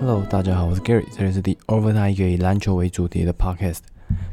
Hello，大家好，我是 Gary，这里是第 Overtime 以篮球为主题的 Podcast。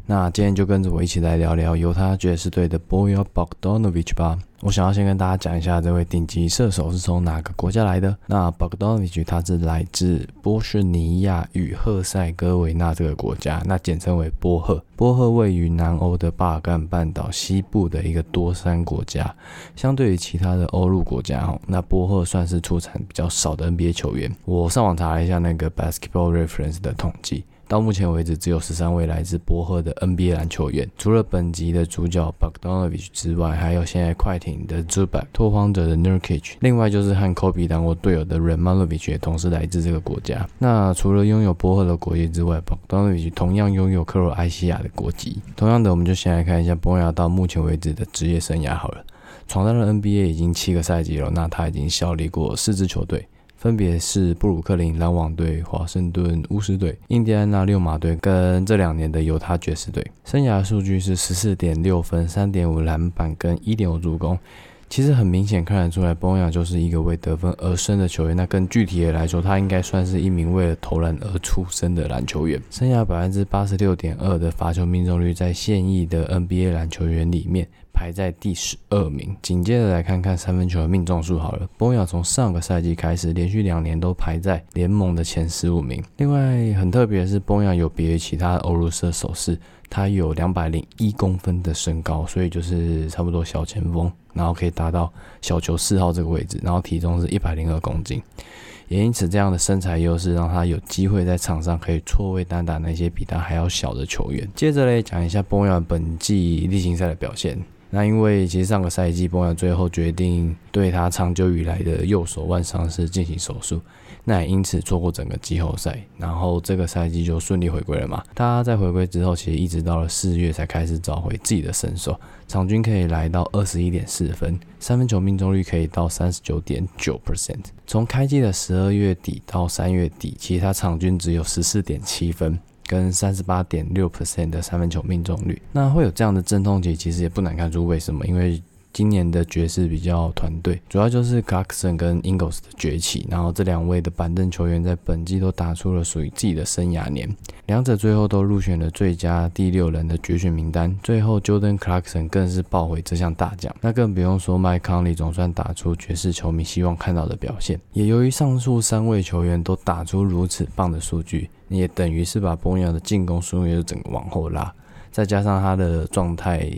那今天就跟着我一起来聊聊犹他爵士队的 Bojan Bogdanovic 吧。我想要先跟大家讲一下这位顶级射手是从哪个国家来的。那 Bogdanovic 他是来自波士尼亚与赫塞哥维那这个国家，那简称为波赫。波赫位于南欧的巴尔干半岛西部的一个多山国家。相对于其他的欧陆国家，哦，那波赫算是出产比较少的 NBA 球员。我上网查了一下那个 Basketball Reference 的统计。到目前为止，只有十三位来自波赫的 NBA 篮球员。除了本集的主角 Bogdanovic 之外，还有现在快艇的 Zubac、拓荒者的 Nurkic，另外就是和 Kobe 当过队友的 r e m a n o v i c h 也同时来自这个国家。那除了拥有波赫的国籍之外，Bogdanovic 同样拥有克罗埃西亚的国籍。同样的，我们就先来看一下波亚到目前为止的职业生涯好了。闯荡了 NBA 已经七个赛季了，那他已经效力过四支球队。分别是布鲁克林篮网队、华盛顿巫师队、印第安纳六马队跟这两年的犹他爵士队。生涯数据是十四点六分、三点五篮板跟一点五助攻。其实很明显看得出来，波亚就是一个为得分而生的球员。那更具体的来说，他应该算是一名为了投篮而出生的篮球员。生涯百分之八十六点二的罚球命中率，在现役的 NBA 篮球员里面。排在第十二名。紧接着来看看三分球的命中数好了，波亚从上个赛季开始，连续两年都排在联盟的前十五名。另外很特别的是，波亚有别于其他欧陆射手是，他有两百零一公分的身高，所以就是差不多小前锋，然后可以达到小球四号这个位置，然后体重是一百零二公斤，也因此这样的身材优势让他有机会在场上可以错位单打那些比他还要小的球员。接着嘞讲一下波亚本季例行赛的表现。那因为其实上个赛季，波亚最后决定对他长久以来的右手腕伤势进行手术，那也因此错过整个季后赛。然后这个赛季就顺利回归了嘛。他在回归之后，其实一直到了四月才开始找回自己的身手，场均可以来到二十一点四分，三分球命中率可以到三十九点九 percent。从开季的十二月底到三月底，其实他场均只有十四点七分。跟三十八点六 percent 的三分球命中率，那会有这样的阵痛期，其实也不难看出为什么，因为。今年的爵士比较团队，主要就是 Clarkson 跟 Ingles 的崛起，然后这两位的板凳球员在本季都打出了属于自己的生涯年，两者最后都入选了最佳第六人的决选名单，最后 Jordan Clarkson 更是抱回这项大奖，那更不用说 Mike Conley 总算打出爵士球迷希望看到的表现，也由于上述三位球员都打出如此棒的数据，也等于是把波扬的进攻数据整个往后拉，再加上他的状态。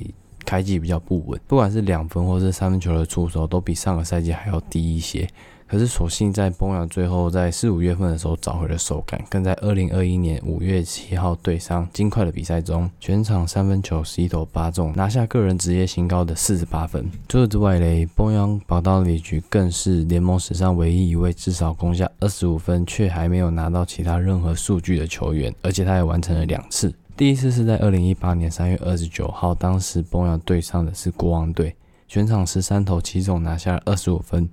开季比较不稳，不管是两分或是三分球的出手，都比上个赛季还要低一些。可是，所幸在崩亚最后在四五月份的时候找回了手感，更在二零二一年五月七号对上金块的比赛中，全场三分球十一投八中，拿下个人职业新高的四十八分。除此之外嘞，崩亚保到里局更是联盟史上唯一一位至少攻下二十五分却还没有拿到其他任何数据的球员，而且他也完成了两次。第一次是在二零一八年三月二十九号，当时波扬对上的是国王队，全场十三投七中，拿下二十五分，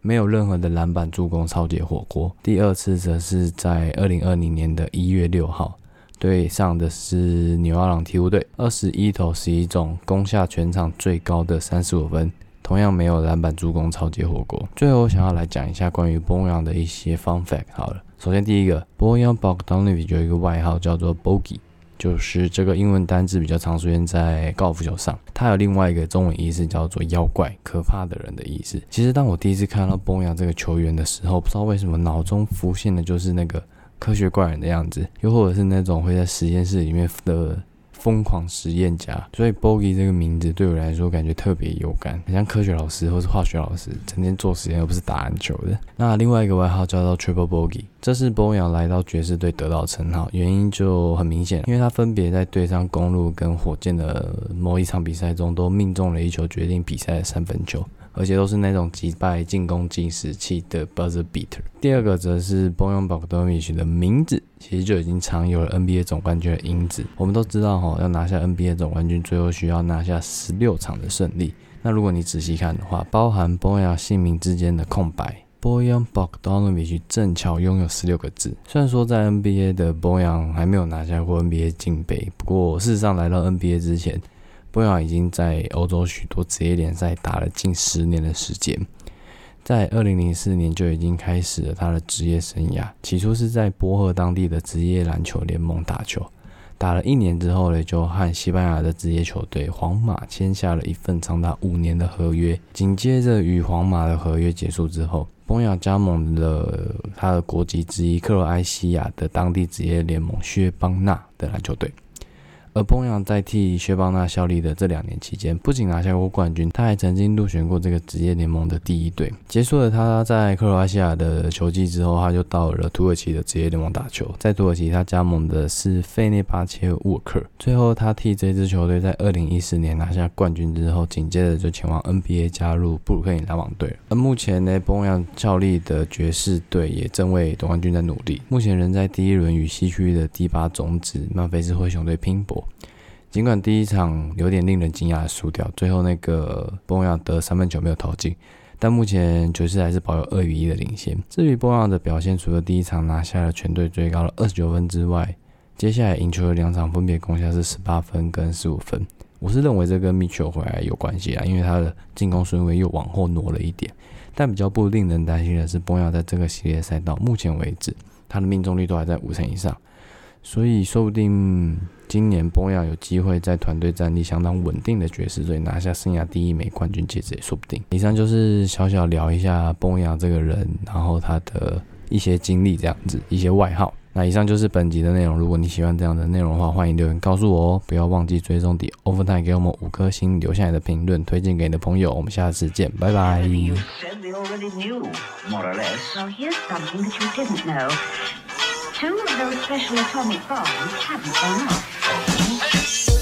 没有任何的篮板助攻，超级火锅。第二次则是在二零二零年的一月六号，对上的是纽奥朗鹈鹕队，二十一投十一中，攻下全场最高的三十五分，同样没有篮板助攻，超级火锅。最后，我想要来讲一下关于波扬的一些 fun fact。好了，首先第一个，波扬 Bogdanovic 有一个外号叫做 Bogey。就是这个英文单字比较常出现在高尔夫球上，它有另外一个中文意思叫做“妖怪”、“可怕的人”的意思。其实当我第一次看到崩牙这个球员的时候，不知道为什么脑中浮现的就是那个科学怪人的样子，又或者是那种会在实验室里面的。疯狂实验家，所以 Bogey 这个名字对我来说感觉特别有感，很像科学老师或是化学老师，整天做实验而不是打篮球的。那另外一个外号叫做 Triple Bogey，这是波扬来到爵士队得到称号，原因就很明显，因为他分别在对上公路跟火箭的某一场比赛中都命中了一球决定比赛的三分球。而且都是那种击败进攻计时器的 buzzer beater。第二个则是 Boyan Bogdanovich 的名字，其实就已经藏有了 NBA 总冠军的因子。我们都知道哈，要拿下 NBA 总冠军，最后需要拿下十六场的胜利。那如果你仔细看的话，包含 Boyan 姓名之间的空白，Boyan Bogdanovich 正巧拥有十六个字。虽然说在 NBA 的 Boyan 还没有拿下过 NBA 金杯，不过事实上来到 NBA 之前。波扬已经在欧洲许多职业联赛打了近十年的时间，在二零零四年就已经开始了他的职业生涯。起初是在波赫当地的职业篮球联盟打球，打了一年之后呢，就和西班牙的职业球队皇马签下了一份长达五年的合约。紧接着与皇马的合约结束之后，波扬加盟了他的国籍之一克罗埃西亚的当地职业联盟薛邦纳的篮球队。而波扬在替薛邦纳效力的这两年期间，不仅拿下过冠军，他还曾经入选过这个职业联盟的第一队。结束了他在克罗埃西亚的球季之后，他就到了土耳其的职业联盟打球。在土耳其，他加盟的是费内巴切沃克。最后，他替这支球队在二零一四年拿下冠军之后，紧接着就前往 NBA 加入布鲁克林篮网队。而目前呢，波扬效力的爵士队也正为夺冠军在努力，目前仍在第一轮与西区的第八种子曼菲斯灰熊队拼搏。尽管第一场有点令人惊讶的输掉，最后那个波亚得三分球没有投进，但目前爵士还是保有二比一的领先。至于波亚的表现，除了第一场拿下了全队最高的二十九分之外，接下来赢球的两场分别攻下是十八分跟十五分。我是认为这跟米球回来有关系啊，因为他的进攻顺位又往后挪了一点。但比较不令人担心的是，波亚在这个系列赛到目前为止，他的命中率都还在五成以上。所以，说不定今年波亚有机会在团队战力相当稳定的爵士队拿下生涯第一枚冠军戒指，也说不定。以上就是小小聊一下波亚这个人，然后他的一些经历，这样子一些外号。那以上就是本集的内容。如果你喜欢这样的内容的话，欢迎留言告诉我哦。不要忘记追踪底 Overtime，给我们五颗星，留下来的评论，推荐给你的朋友。我们下次见，拜拜。Two of those special atomic bombs haven't gone off. Hey.